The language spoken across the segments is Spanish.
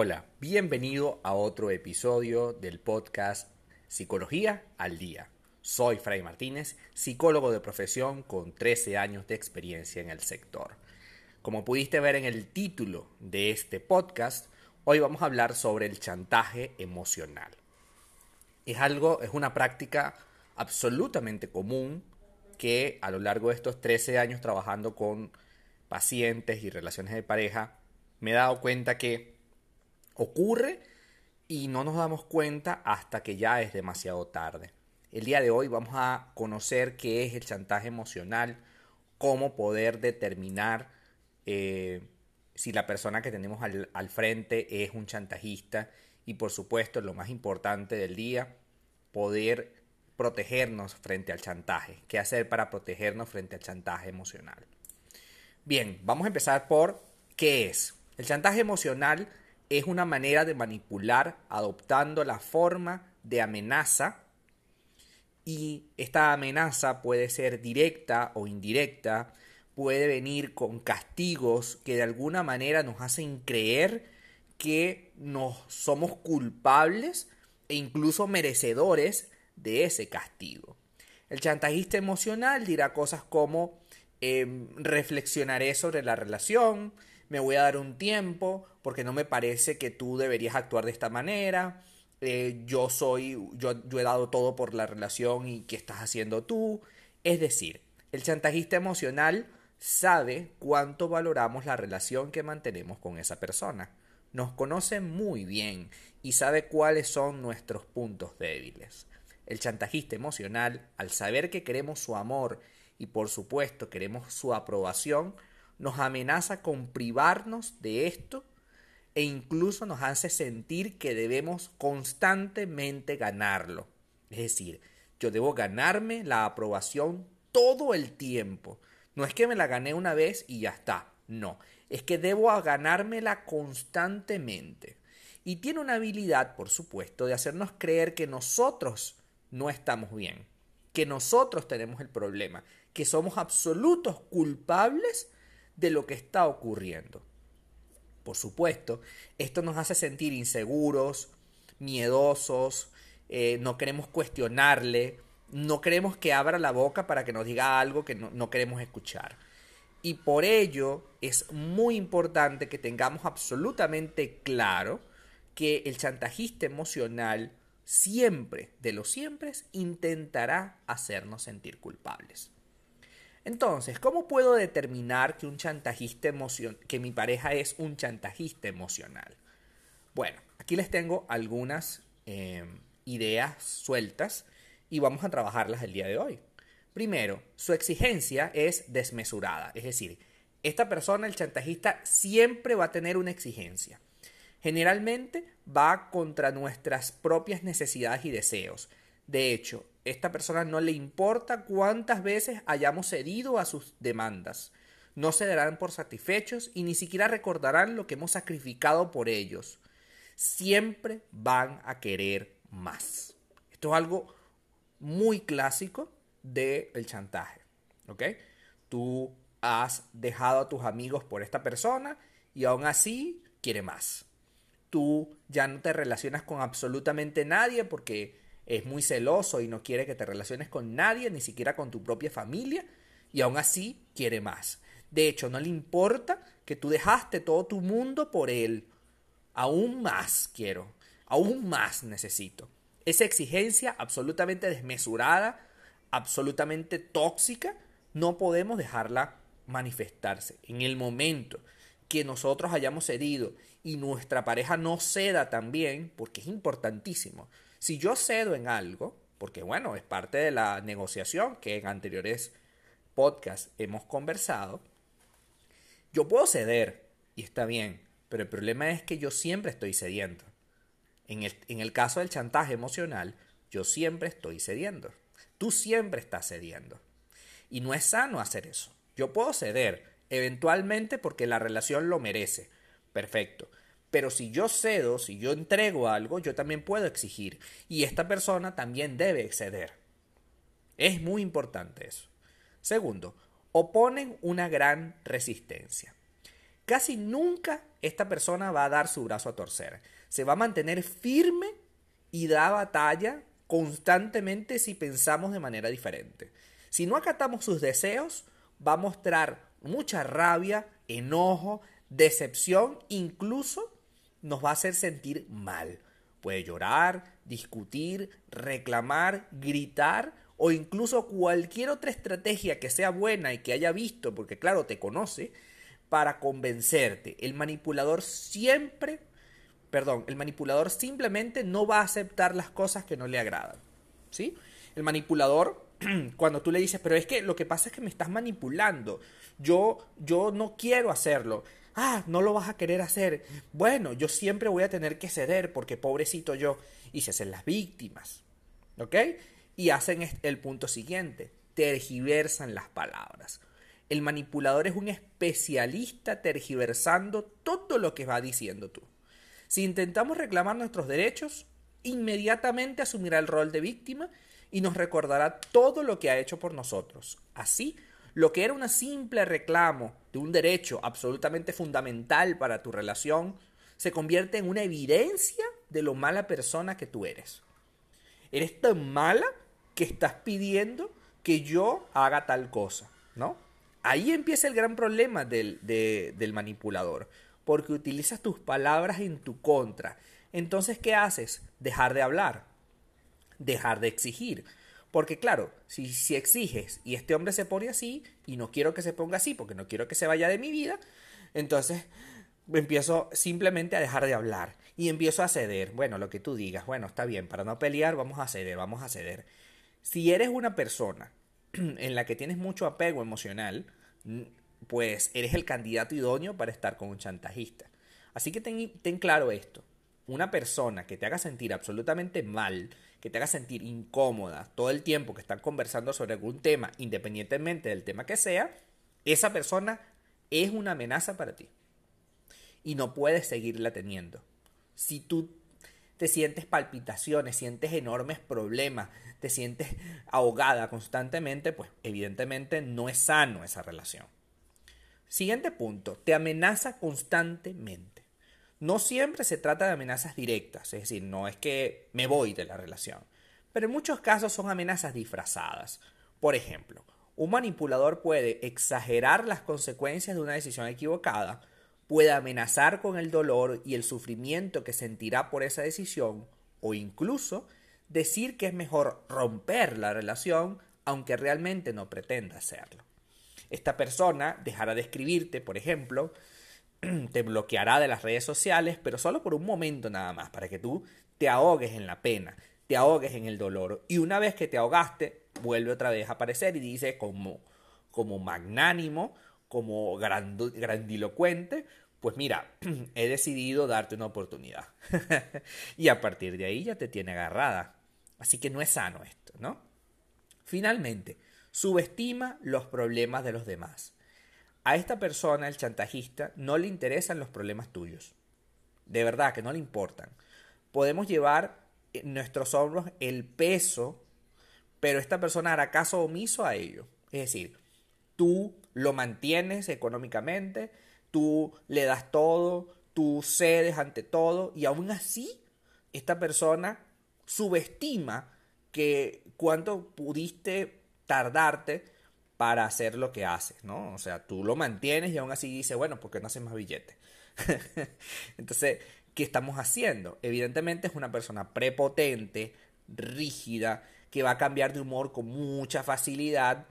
Hola, bienvenido a otro episodio del podcast Psicología al Día. Soy Fray Martínez, psicólogo de profesión con 13 años de experiencia en el sector. Como pudiste ver en el título de este podcast, hoy vamos a hablar sobre el chantaje emocional. Es algo, es una práctica absolutamente común que a lo largo de estos 13 años trabajando con pacientes y relaciones de pareja, me he dado cuenta que ocurre y no nos damos cuenta hasta que ya es demasiado tarde. El día de hoy vamos a conocer qué es el chantaje emocional, cómo poder determinar eh, si la persona que tenemos al, al frente es un chantajista y por supuesto lo más importante del día, poder protegernos frente al chantaje. ¿Qué hacer para protegernos frente al chantaje emocional? Bien, vamos a empezar por qué es. El chantaje emocional es una manera de manipular adoptando la forma de amenaza y esta amenaza puede ser directa o indirecta, puede venir con castigos que de alguna manera nos hacen creer que nos somos culpables e incluso merecedores de ese castigo. El chantajista emocional dirá cosas como em, reflexionaré sobre la relación, me voy a dar un tiempo porque no me parece que tú deberías actuar de esta manera. Eh, yo soy, yo, yo he dado todo por la relación y qué estás haciendo tú. Es decir, el chantajista emocional sabe cuánto valoramos la relación que mantenemos con esa persona. Nos conoce muy bien y sabe cuáles son nuestros puntos débiles. El chantajista emocional, al saber que queremos su amor y por supuesto queremos su aprobación, nos amenaza con privarnos de esto e incluso nos hace sentir que debemos constantemente ganarlo. Es decir, yo debo ganarme la aprobación todo el tiempo. No es que me la gané una vez y ya está. No, es que debo ganármela constantemente. Y tiene una habilidad, por supuesto, de hacernos creer que nosotros no estamos bien, que nosotros tenemos el problema, que somos absolutos culpables de lo que está ocurriendo. Por supuesto, esto nos hace sentir inseguros, miedosos, eh, no queremos cuestionarle, no queremos que abra la boca para que nos diga algo que no, no queremos escuchar. Y por ello es muy importante que tengamos absolutamente claro que el chantajista emocional siempre, de los siempre, intentará hacernos sentir culpables. Entonces, ¿cómo puedo determinar que un chantajista que mi pareja es un chantajista emocional? Bueno, aquí les tengo algunas eh, ideas sueltas y vamos a trabajarlas el día de hoy. Primero, su exigencia es desmesurada, es decir, esta persona, el chantajista, siempre va a tener una exigencia. Generalmente va contra nuestras propias necesidades y deseos. De hecho, esta persona no le importa cuántas veces hayamos cedido a sus demandas. No se darán por satisfechos y ni siquiera recordarán lo que hemos sacrificado por ellos. Siempre van a querer más. Esto es algo muy clásico del chantaje. ¿Ok? Tú has dejado a tus amigos por esta persona y aún así quiere más. Tú ya no te relacionas con absolutamente nadie porque es muy celoso y no quiere que te relaciones con nadie, ni siquiera con tu propia familia, y aún así quiere más. De hecho, no le importa que tú dejaste todo tu mundo por él. Aún más quiero, aún más necesito. Esa exigencia absolutamente desmesurada, absolutamente tóxica, no podemos dejarla manifestarse. En el momento que nosotros hayamos cedido y nuestra pareja no ceda también, porque es importantísimo, si yo cedo en algo, porque bueno, es parte de la negociación que en anteriores podcasts hemos conversado, yo puedo ceder y está bien, pero el problema es que yo siempre estoy cediendo. En el, en el caso del chantaje emocional, yo siempre estoy cediendo. Tú siempre estás cediendo. Y no es sano hacer eso. Yo puedo ceder, eventualmente porque la relación lo merece. Perfecto. Pero si yo cedo, si yo entrego algo, yo también puedo exigir. Y esta persona también debe exceder. Es muy importante eso. Segundo, oponen una gran resistencia. casi nunca esta persona va a dar su brazo a torcer. Se va a mantener firme y da batalla constantemente si pensamos de manera diferente. Si no acatamos sus deseos, va a mostrar mucha rabia, enojo, decepción, incluso nos va a hacer sentir mal. Puede llorar, discutir, reclamar, gritar o incluso cualquier otra estrategia que sea buena y que haya visto, porque claro, te conoce, para convencerte. El manipulador siempre, perdón, el manipulador simplemente no va a aceptar las cosas que no le agradan. ¿Sí? El manipulador, cuando tú le dices, pero es que lo que pasa es que me estás manipulando, yo, yo no quiero hacerlo. Ah, no lo vas a querer hacer. Bueno, yo siempre voy a tener que ceder porque pobrecito yo. Y se hacen las víctimas. ¿Ok? Y hacen el punto siguiente. Tergiversan las palabras. El manipulador es un especialista tergiversando todo lo que va diciendo tú. Si intentamos reclamar nuestros derechos, inmediatamente asumirá el rol de víctima y nos recordará todo lo que ha hecho por nosotros. Así, lo que era un simple reclamo de un derecho absolutamente fundamental para tu relación, se convierte en una evidencia de lo mala persona que tú eres. Eres tan mala que estás pidiendo que yo haga tal cosa, ¿no? Ahí empieza el gran problema del, del manipulador, porque utilizas tus palabras en tu contra. Entonces, ¿qué haces? Dejar de hablar, dejar de exigir. Porque claro, si, si exiges y este hombre se pone así y no quiero que se ponga así porque no quiero que se vaya de mi vida, entonces empiezo simplemente a dejar de hablar y empiezo a ceder. Bueno, lo que tú digas, bueno, está bien, para no pelear vamos a ceder, vamos a ceder. Si eres una persona en la que tienes mucho apego emocional, pues eres el candidato idóneo para estar con un chantajista. Así que ten, claro esto. Una persona que te haga sentir absolutamente mal, que te haga sentir incómoda todo el tiempo que están conversando sobre algún tema, independientemente del tema que sea, esa persona es una amenaza para ti. Y no puedes seguirla teniendo. Si tú te sientes palpitaciones, sientes enormes problemas, te sientes ahogada constantemente, pues evidentemente no es sano esa relación. Siguiente punto, te amenaza constantemente. No siempre se trata de amenazas directas, es decir, no es que me voy de la relación, pero en muchos casos son amenazas disfrazadas. Por ejemplo, un manipulador puede exagerar las consecuencias de una decisión equivocada, puede amenazar con el dolor y el sufrimiento que sentirá por esa decisión, o incluso decir que es mejor romper la relación aunque realmente no pretenda hacerlo. Esta persona dejará de escribirte, por ejemplo, te bloqueará de las redes sociales, pero solo por un momento nada más, para que tú te ahogues en la pena, te ahogues en el dolor. Y una vez que te ahogaste, vuelve otra vez a aparecer y dice como, como magnánimo, como grandilocuente, pues mira, he decidido darte una oportunidad. y a partir de ahí ya te tiene agarrada. Así que no es sano esto, ¿no? Finalmente, subestima los problemas de los demás. A esta persona, el chantajista, no le interesan los problemas tuyos. De verdad que no le importan. Podemos llevar en nuestros hombros el peso, pero esta persona hará caso omiso a ello. Es decir, tú lo mantienes económicamente, tú le das todo, tú cedes ante todo y aún así esta persona subestima que cuánto pudiste tardarte para hacer lo que haces, ¿no? O sea, tú lo mantienes y aún así dice, bueno, ¿por qué no haces más billetes? Entonces, ¿qué estamos haciendo? Evidentemente es una persona prepotente, rígida, que va a cambiar de humor con mucha facilidad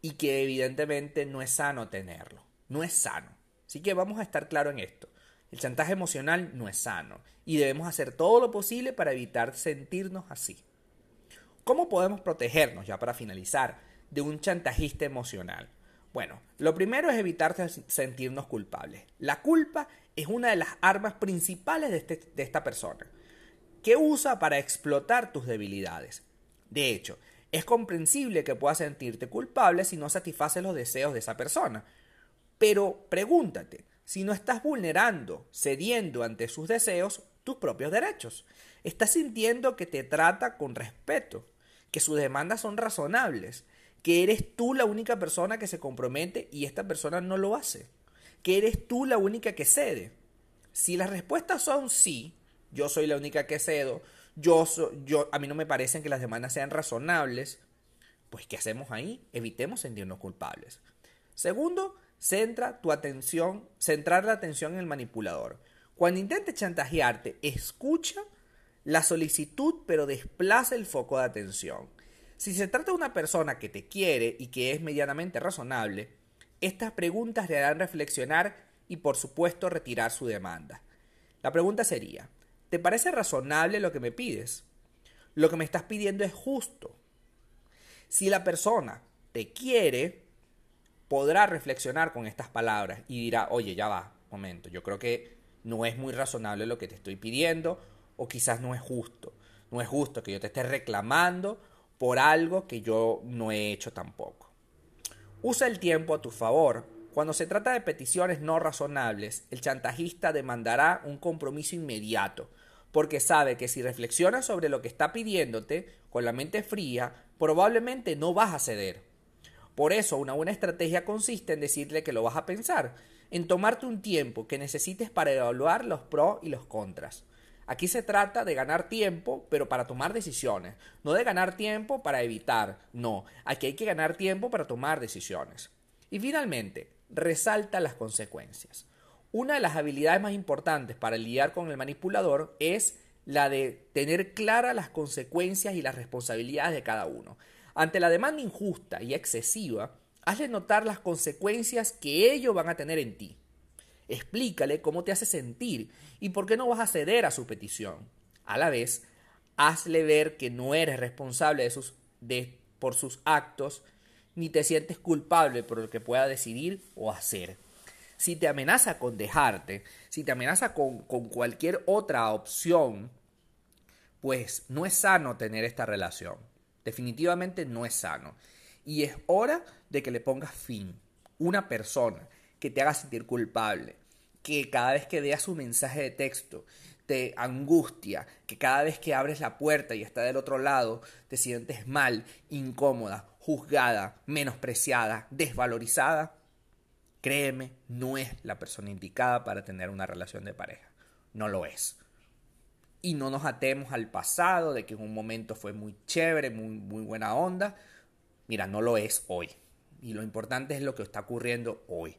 y que evidentemente no es sano tenerlo. No es sano. Así que vamos a estar claro en esto. El chantaje emocional no es sano y debemos hacer todo lo posible para evitar sentirnos así. ¿Cómo podemos protegernos, ya para finalizar, de un chantajista emocional? Bueno, lo primero es evitar sentirnos culpables. La culpa es una de las armas principales de, este, de esta persona, que usa para explotar tus debilidades. De hecho, es comprensible que puedas sentirte culpable si no satisfaces los deseos de esa persona. Pero pregúntate, si no estás vulnerando, cediendo ante sus deseos, tus propios derechos. Estás sintiendo que te trata con respeto, que sus demandas son razonables, que eres tú la única persona que se compromete y esta persona no lo hace. que eres tú la única que cede. Si las respuestas son sí, yo soy la única que cedo, yo, yo a mí no me parecen que las demandas sean razonables, pues ¿qué hacemos ahí? Evitemos sentirnos culpables. Segundo, centra tu atención, centrar la atención en el manipulador. Cuando intente chantajearte, escucha la solicitud, pero desplaza el foco de atención. Si se trata de una persona que te quiere y que es medianamente razonable, estas preguntas le harán reflexionar y por supuesto retirar su demanda. La pregunta sería, ¿te parece razonable lo que me pides? Lo que me estás pidiendo es justo. Si la persona te quiere, podrá reflexionar con estas palabras y dirá, oye, ya va, momento, yo creo que no es muy razonable lo que te estoy pidiendo o quizás no es justo. No es justo que yo te esté reclamando por algo que yo no he hecho tampoco. Usa el tiempo a tu favor. Cuando se trata de peticiones no razonables, el chantajista demandará un compromiso inmediato, porque sabe que si reflexionas sobre lo que está pidiéndote con la mente fría, probablemente no vas a ceder. Por eso, una buena estrategia consiste en decirle que lo vas a pensar, en tomarte un tiempo que necesites para evaluar los pros y los contras. Aquí se trata de ganar tiempo, pero para tomar decisiones. No de ganar tiempo para evitar. No, aquí hay que ganar tiempo para tomar decisiones. Y finalmente, resalta las consecuencias. Una de las habilidades más importantes para lidiar con el manipulador es la de tener claras las consecuencias y las responsabilidades de cada uno. Ante la demanda injusta y excesiva, hazle notar las consecuencias que ellos van a tener en ti. Explícale cómo te hace sentir y por qué no vas a ceder a su petición. A la vez, hazle ver que no eres responsable de sus, de, por sus actos ni te sientes culpable por lo que pueda decidir o hacer. Si te amenaza con dejarte, si te amenaza con, con cualquier otra opción, pues no es sano tener esta relación. Definitivamente no es sano. Y es hora de que le pongas fin. Una persona que te haga sentir culpable, que cada vez que veas su mensaje de texto te angustia, que cada vez que abres la puerta y está del otro lado te sientes mal, incómoda, juzgada, menospreciada, desvalorizada, créeme, no es la persona indicada para tener una relación de pareja. No lo es. Y no nos atemos al pasado de que en un momento fue muy chévere, muy, muy buena onda. Mira, no lo es hoy. Y lo importante es lo que está ocurriendo hoy.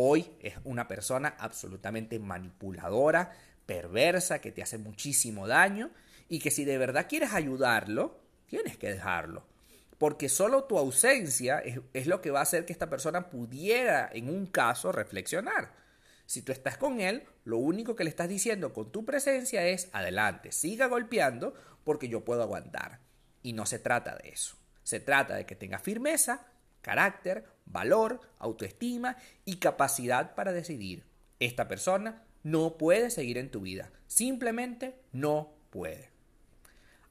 Hoy es una persona absolutamente manipuladora, perversa, que te hace muchísimo daño y que si de verdad quieres ayudarlo, tienes que dejarlo. Porque solo tu ausencia es, lo que va a hacer que esta persona pudiera, en un caso, reflexionar. Si tú estás con él, lo único que le estás diciendo con tu presencia es, adelante, siga golpeando porque yo puedo aguantar. Y no se trata de eso. Se trata de que tenga firmeza, carácter, valor, autoestima y capacidad para decidir. Esta persona no puede seguir en tu vida. Simplemente no puede.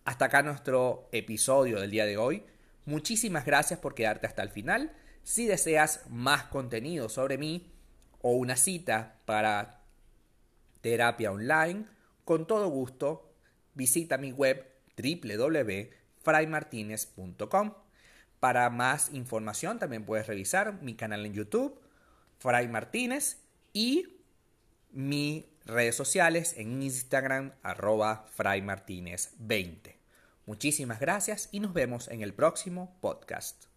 Hasta acá nuestro episodio del día de hoy. Muchísimas gracias por quedarte hasta el final. Si deseas más contenido sobre mí o una cita para terapia online, con todo gusto visita mi web www.fraymartinez.com. Para más información también puedes revisar mi canal en YouTube, Fray Martínez, y mis redes sociales en Instagram, arroba fraymartínez20. Muchísimas gracias y nos vemos en el próximo podcast.